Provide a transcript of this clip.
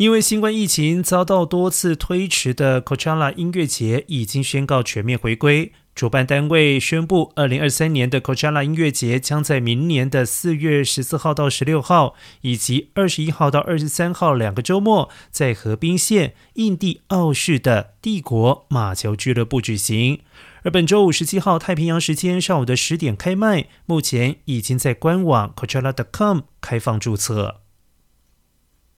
因为新冠疫情遭到多次推迟的 Coachella 音乐节已经宣告全面回归。主办单位宣布，二零二三年的 Coachella 音乐节将在明年的四月十四号到十六号，以及二十一号到二十三号两个周末，在河滨县印第奥市的帝国马球俱乐部举行。而本周五十七号太平洋时间上午的十点开卖，目前已经在官网 Coachella.com 开放注册。